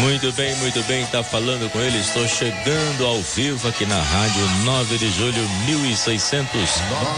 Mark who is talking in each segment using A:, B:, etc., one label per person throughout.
A: Muito bem, muito bem, tá falando com ele. Estou chegando ao vivo aqui na Rádio 9 de Julho 1600.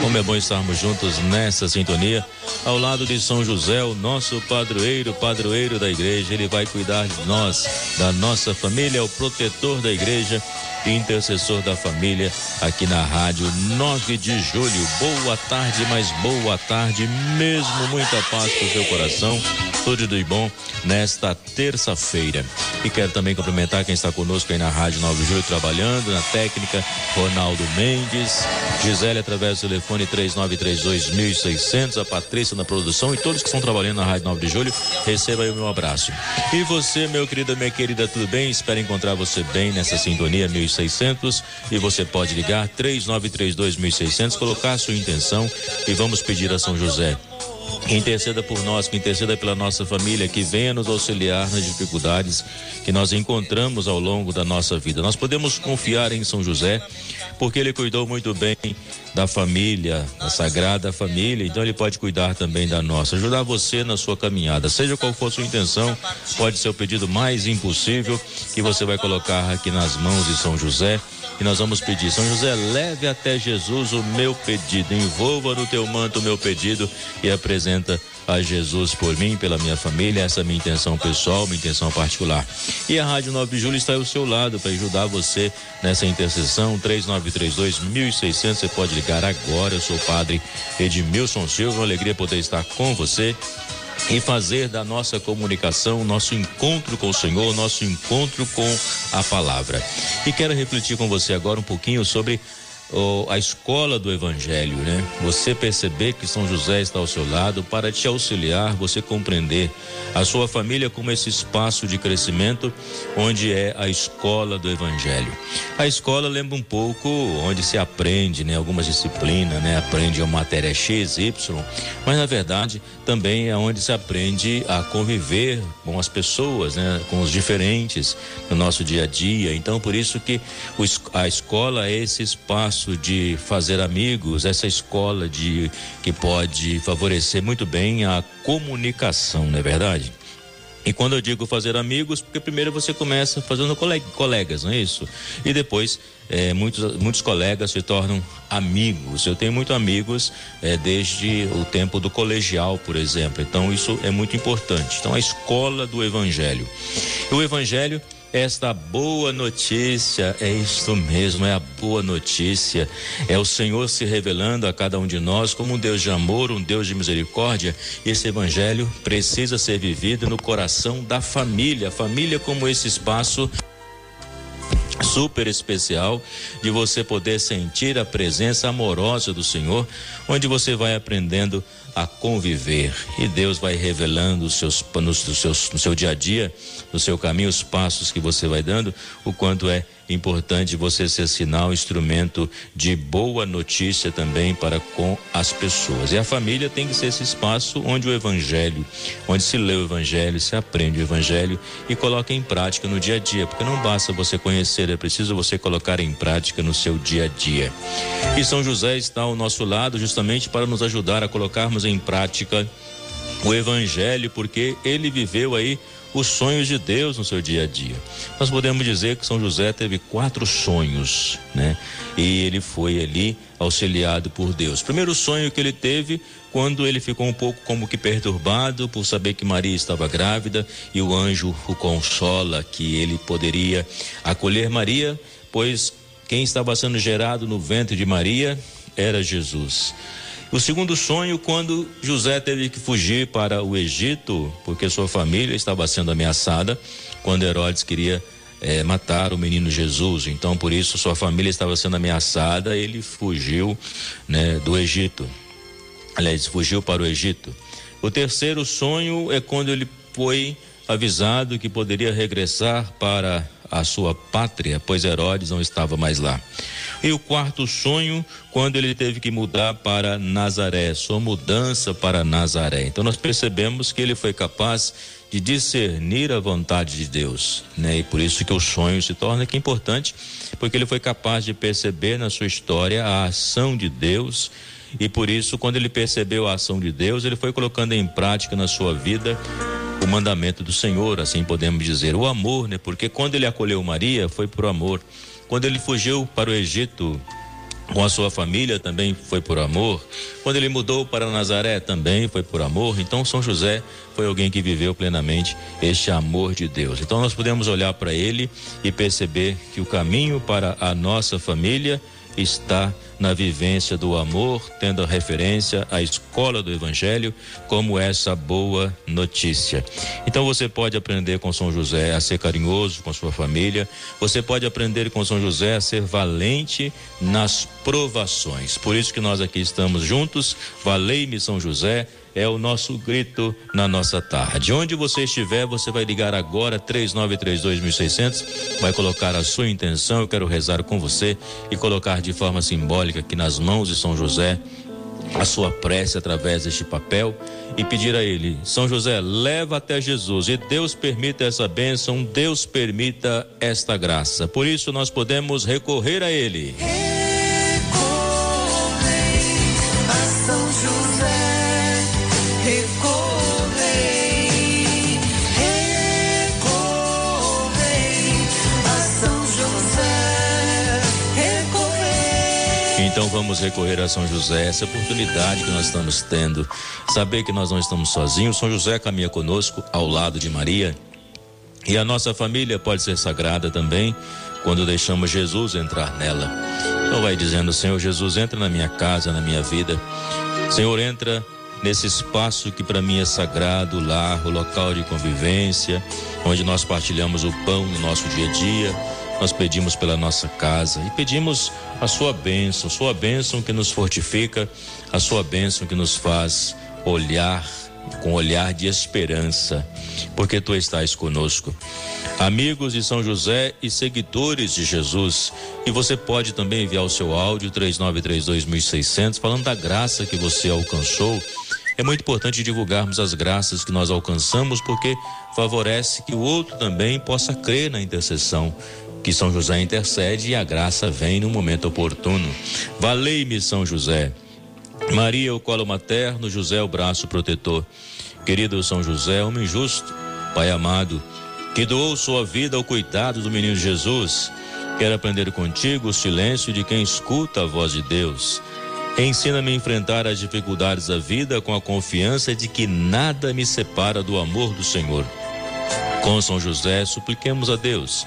A: Como é bom estarmos juntos nessa sintonia, ao lado de São José, o nosso padroeiro, padroeiro da igreja. Ele vai cuidar de nós, da nossa família, é o protetor da igreja intercessor da família, aqui na rádio 9 de julho. Boa tarde, mas boa tarde mesmo. Muita paz pro seu coração. Tudo de bom nesta terça-feira. E quero também cumprimentar quem está conosco aí na Rádio 9 de Julho, trabalhando na técnica, Ronaldo Mendes, Gisele através do telefone 3932 a Patrícia na produção e todos que estão trabalhando na Rádio 9 de Julho, receba aí o meu abraço. E você, meu querido, minha querida, tudo bem? Espero encontrar você bem nessa sintonia 1600 e você pode ligar 3932 1600, colocar a sua intenção e vamos pedir a São José que interceda por nós, que interceda pela nossa família, que venha nos auxiliar nas dificuldades que nós encontramos ao longo da nossa vida. Nós podemos confiar em São José, porque ele cuidou muito bem da família, da sagrada família, então ele pode cuidar também da nossa, ajudar você na sua caminhada. Seja qual for sua intenção, pode ser o pedido mais impossível que você vai colocar aqui nas mãos de São José e nós vamos pedir. São José, leve até Jesus o meu pedido, envolva no teu manto o meu pedido e apresenta a Jesus por mim, pela minha família, essa é a minha intenção pessoal, minha intenção particular. E a Rádio 9 de Julho está ao seu lado para ajudar você nessa intercessão, 3932 1600, você pode ligar agora, eu sou o padre Edmilson Silva, uma alegria poder estar com você e fazer da nossa comunicação, nosso encontro com o Senhor, nosso encontro com a palavra. E quero refletir com você agora um pouquinho sobre a escola do Evangelho, né? Você perceber que São José está ao seu lado para te auxiliar, você compreender a sua família como esse espaço de crescimento onde é a escola do Evangelho. A escola lembra um pouco onde se aprende, né? Algumas disciplinas, né? Aprende a matéria X, Y, mas na verdade também é onde se aprende a conviver com as pessoas, né? Com os diferentes no nosso dia a dia. Então por isso que a escola é esse espaço espaço de fazer amigos, essa escola de que pode favorecer muito bem a comunicação, não é verdade? E quando eu digo fazer amigos, porque primeiro você começa fazendo colegas, não é isso? E depois é, muitos, muitos colegas se tornam amigos. Eu tenho muitos amigos é, desde o tempo do colegial, por exemplo. Então isso é muito importante. Então a escola do Evangelho. O Evangelho esta boa notícia é isto mesmo, é a boa notícia. É o Senhor se revelando a cada um de nós como um Deus de amor, um Deus de misericórdia. Esse evangelho precisa ser vivido no coração da família, família como esse espaço super especial de você poder sentir a presença amorosa do Senhor, onde você vai aprendendo a conviver. E Deus vai revelando os seus, no, seus, no seu dia a dia, no seu caminho, os passos que você vai dando, o quanto é importante você ser sinal, instrumento de boa notícia também para com as pessoas. E a família tem que ser esse espaço onde o evangelho, onde se lê o evangelho, se aprende o evangelho e coloca em prática no dia a dia, porque não basta você conhecer, é preciso você colocar em prática no seu dia a dia. E São José está ao nosso lado justamente para nos ajudar a colocarmos em prática o evangelho, porque ele viveu aí os sonhos de Deus no seu dia a dia. Nós podemos dizer que São José teve quatro sonhos, né? E ele foi ali auxiliado por Deus. Primeiro sonho que ele teve quando ele ficou um pouco como que perturbado por saber que Maria estava grávida e o anjo o consola que ele poderia acolher Maria, pois quem estava sendo gerado no ventre de Maria era Jesus. O segundo sonho, quando José teve que fugir para o Egito, porque sua família estava sendo ameaçada, quando Herodes queria é, matar o menino Jesus. Então, por isso, sua família estava sendo ameaçada, ele fugiu né, do Egito. Aliás, fugiu para o Egito. O terceiro sonho é quando ele foi avisado que poderia regressar para a sua pátria, pois Herodes não estava mais lá. E o quarto sonho, quando ele teve que mudar para Nazaré, sua mudança para Nazaré. Então nós percebemos que ele foi capaz de discernir a vontade de Deus, né? E por isso que o sonho se torna que importante, porque ele foi capaz de perceber na sua história a ação de Deus e por isso quando ele percebeu a ação de Deus, ele foi colocando em prática na sua vida o mandamento do Senhor, assim podemos dizer, o amor, né? Porque quando ele acolheu Maria, foi por amor. Quando ele fugiu para o Egito, com a sua família também foi por amor. Quando ele mudou para Nazaré também foi por amor. Então São José foi alguém que viveu plenamente este amor de Deus. Então nós podemos olhar para ele e perceber que o caminho para a nossa família está na vivência do amor, tendo referência à escola do Evangelho como essa boa notícia. Então você pode aprender com São José a ser carinhoso com sua família, você pode aprender com São José a ser valente nas provações. Por isso que nós aqui estamos juntos. Valei-me São José é o nosso grito na nossa tarde. Onde você estiver, você vai ligar agora 3932.600, vai colocar a sua intenção. Eu quero rezar com você e colocar de forma simbólica aqui nas mãos de São José a sua prece através deste papel e pedir a ele: São José, leva até Jesus e Deus permita essa bênção, Deus permita esta graça. Por isso nós podemos recorrer a ele. Então vamos recorrer a São José, essa oportunidade que nós estamos tendo, saber que nós não estamos sozinhos. São José caminha conosco ao lado de Maria. E a nossa família pode ser sagrada também quando deixamos Jesus entrar nela. Então vai dizendo, Senhor Jesus, entra na minha casa, na minha vida. Senhor, entra nesse espaço que para mim é sagrado, lar, o local de convivência, onde nós partilhamos o pão no nosso dia a dia nós pedimos pela nossa casa e pedimos a sua bênção, sua bênção que nos fortifica, a sua bênção que nos faz olhar com olhar de esperança, porque tu estás conosco. Amigos de São José e seguidores de Jesus, e você pode também enviar o seu áudio 3932.600 falando da graça que você alcançou. É muito importante divulgarmos as graças que nós alcançamos, porque favorece que o outro também possa crer na intercessão que São José intercede e a graça vem no momento oportuno. Valei-me, São José. Maria, o colo materno, José, o braço protetor. Querido São José, homem justo, Pai amado, que doou sua vida ao cuidado do menino Jesus. Quero aprender contigo o silêncio de quem escuta a voz de Deus. Ensina-me a enfrentar as dificuldades da vida com a confiança de que nada me separa do amor do Senhor. Com São José, supliquemos a Deus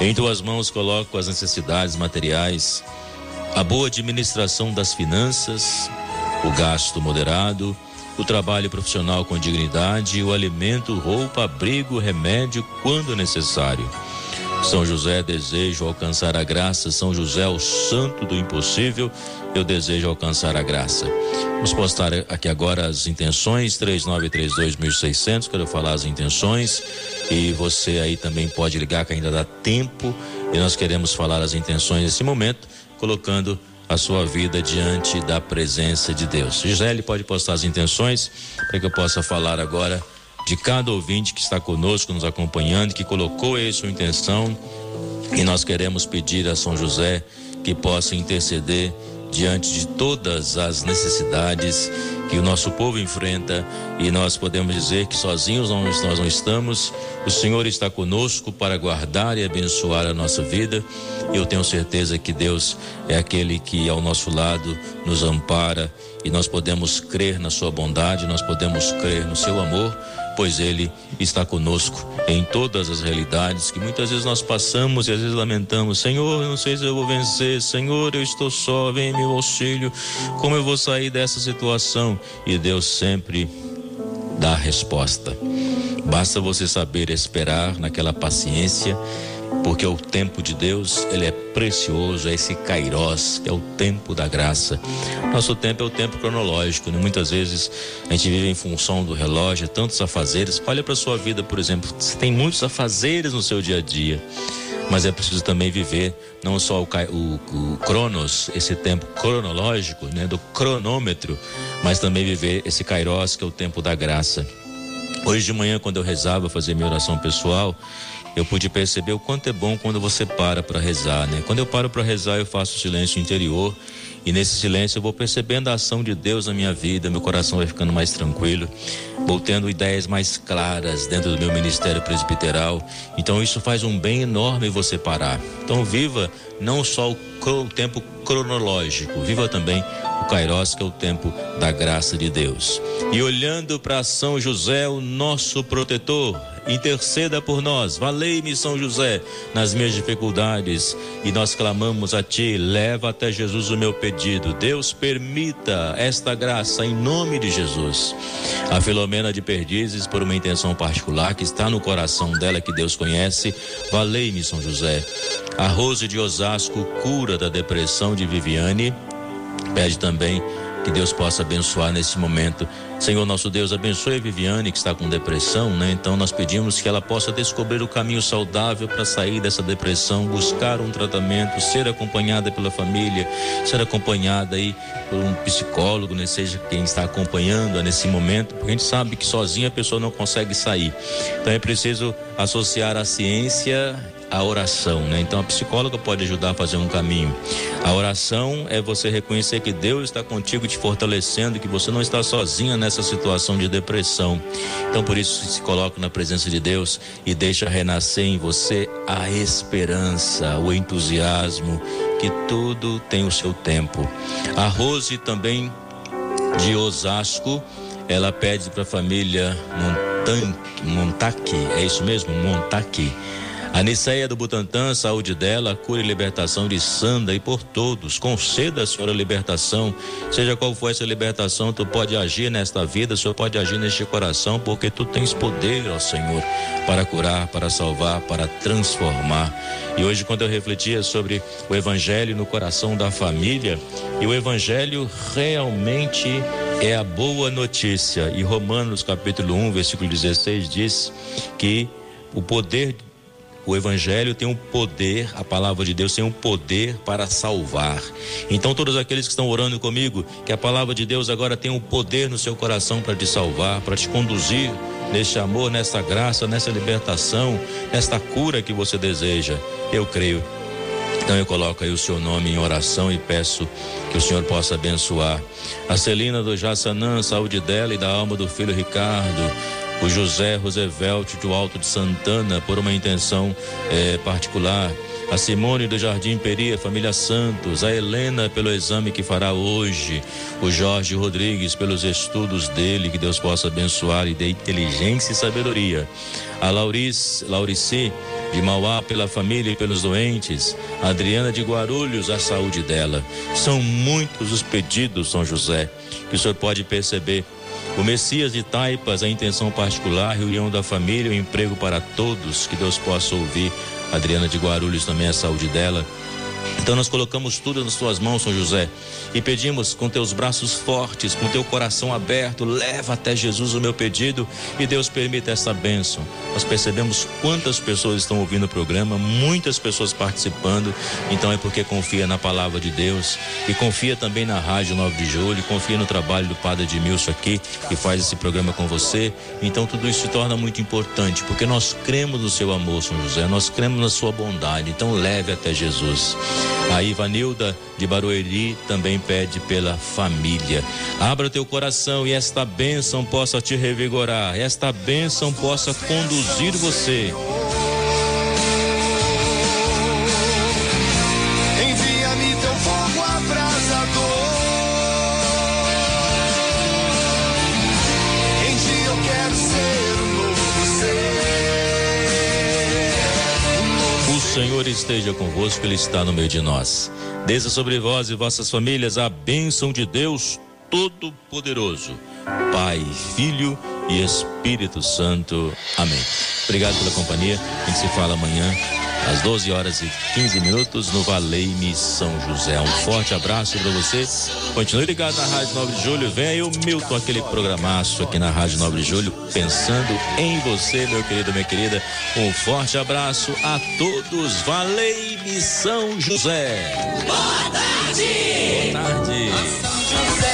A: Em tuas mãos coloco as necessidades materiais, a boa administração das finanças, o gasto moderado, o trabalho profissional com dignidade, o alimento, roupa, abrigo, remédio quando necessário. São José, desejo alcançar a graça. São José, o santo do impossível, eu desejo alcançar a graça. Vamos postar aqui agora as intenções, 3932.600, quero falar as intenções. E você aí também pode ligar, que ainda dá tempo. E nós queremos falar as intenções nesse momento, colocando a sua vida diante da presença de Deus. Gisele pode postar as intenções para que eu possa falar agora de cada ouvinte que está conosco, nos acompanhando, que colocou aí sua intenção. E nós queremos pedir a São José que possa interceder diante de todas as necessidades que o nosso povo enfrenta e nós podemos dizer que sozinhos nós, não estamos. O Senhor está conosco para guardar e abençoar a nossa vida. Eu tenho certeza que Deus é aquele que ao nosso lado nos ampara e nós podemos crer na sua bondade, nós podemos crer no seu amor pois Ele está conosco em todas as realidades que muitas vezes nós passamos e às vezes lamentamos: Senhor, não sei se eu vou vencer, Senhor, eu estou só, vem meu auxílio, como eu vou sair dessa situação? E Deus sempre dá a resposta. Basta você saber esperar naquela paciência, porque o tempo de Deus, ele é precioso, é esse kairós, que é o tempo da graça. Nosso tempo é o tempo cronológico, né? Muitas vezes a gente vive em função do relógio, tantos afazeres. Olha para sua vida, por exemplo, você tem muitos afazeres no seu dia a dia mas é preciso também viver não só o, o, o cronos, esse tempo cronológico, né, do cronômetro, mas também viver esse kairos, que é o tempo da graça. Hoje de manhã, quando eu rezava, fazer minha oração pessoal, eu pude perceber o quanto é bom quando você para para rezar, né? Quando eu paro para rezar, eu faço silêncio interior e nesse silêncio eu vou percebendo a ação de Deus na minha vida, meu coração vai ficando mais tranquilo, vou tendo ideias mais claras dentro do meu ministério presbiteral. Então isso faz um bem enorme você parar. Então viva não só o tempo cronológico, viva também o Kairos, que é o tempo da graça de Deus. E olhando para São José, o nosso protetor, interceda por nós. Valei-me, São José, nas minhas dificuldades. E nós clamamos a Ti, leva até Jesus o meu pedido. Deus permita esta graça em nome de Jesus. A Filomena de Perdizes, por uma intenção particular que está no coração dela, que Deus conhece. Valei-me, São José. A Rose de Osasco, cura da depressão de Viviane. Pede também que Deus possa abençoar nesse momento. Senhor nosso Deus, abençoe a Viviane que está com depressão, né? Então nós pedimos que ela possa descobrir o caminho saudável para sair dessa depressão, buscar um tratamento, ser acompanhada pela família, ser acompanhada aí por um psicólogo, né? Seja quem está acompanhando nesse momento, porque a gente sabe que sozinha a pessoa não consegue sair. Então é preciso associar a ciência a oração, né? Então a psicóloga pode ajudar a fazer um caminho. A oração é você reconhecer que Deus está contigo te fortalecendo, que você não está sozinha nessa situação de depressão. Então por isso se coloca na presença de Deus e deixa renascer em você a esperança, o entusiasmo, que tudo tem o seu tempo. A Rose também de Osasco, ela pede para a família Montaque, é isso mesmo? Montaque a Niceia do Butantã, saúde dela, cura e libertação de Sanda e por todos. Conceda, a libertação. Seja qual for essa libertação, tu pode agir nesta vida, o Senhor pode agir neste coração, porque tu tens poder, ó Senhor, para curar, para salvar, para transformar. E hoje, quando eu refletia sobre o Evangelho no coração da família, e o Evangelho realmente é a boa notícia. E Romanos capítulo 1, versículo 16 diz que o poder o evangelho tem um poder, a palavra de Deus tem um poder para salvar. Então, todos aqueles que estão orando comigo, que a palavra de Deus agora tem um poder no seu coração para te salvar, para te conduzir neste amor, nessa graça, nessa libertação, nesta cura que você deseja. Eu creio. Então eu coloco aí o seu nome em oração e peço que o Senhor possa abençoar. A Celina do Jaçanã, saúde dela e da alma do filho Ricardo o José Roosevelt do Alto de Santana por uma intenção é, particular, a Simone do Jardim Peri, a família Santos, a Helena pelo exame que fará hoje, o Jorge Rodrigues pelos estudos dele, que Deus possa abençoar e dê inteligência e sabedoria, a Laurice, Laurici de Mauá pela família e pelos doentes, a Adriana de Guarulhos, a saúde dela. São muitos os pedidos, São José, que o senhor pode perceber o Messias de Taipas, a intenção particular, reunião da família, o emprego para todos, que Deus possa ouvir. Adriana de Guarulhos também a saúde dela. Então nós colocamos tudo nas tuas mãos, São José, e pedimos com teus braços fortes, com teu coração aberto, leva até Jesus o meu pedido e Deus permita essa bênção. Nós percebemos quantas pessoas estão ouvindo o programa, muitas pessoas participando, então é porque confia na palavra de Deus e confia também na Rádio 9 de Julho, confia no trabalho do Padre Edmilson aqui, que faz esse programa com você. Então tudo isso se torna muito importante, porque nós cremos no seu amor, São José, nós cremos na sua bondade, então leve até Jesus. A Ivanilda de Barueri também pede pela família. Abra teu coração e esta bênção possa te revigorar, esta bênção possa conduzir você Senhor esteja convosco, Ele está no meio de nós. Desça sobre vós e vossas famílias a bênção de Deus Todo-Poderoso, Pai, Filho e Espírito Santo. Amém. Obrigado pela companhia. A gente se fala amanhã às 12 horas e 15 minutos no Valeime São José. Um forte abraço para você. Continue ligado na Rádio 9 de Julho. Vem aí o Milton, aquele programaço aqui na Rádio 9 de Julho, pensando em você, meu querido, minha querida. Um forte abraço a todos. Valeime São José.
B: Boa tarde.
A: Boa tarde.
B: São José.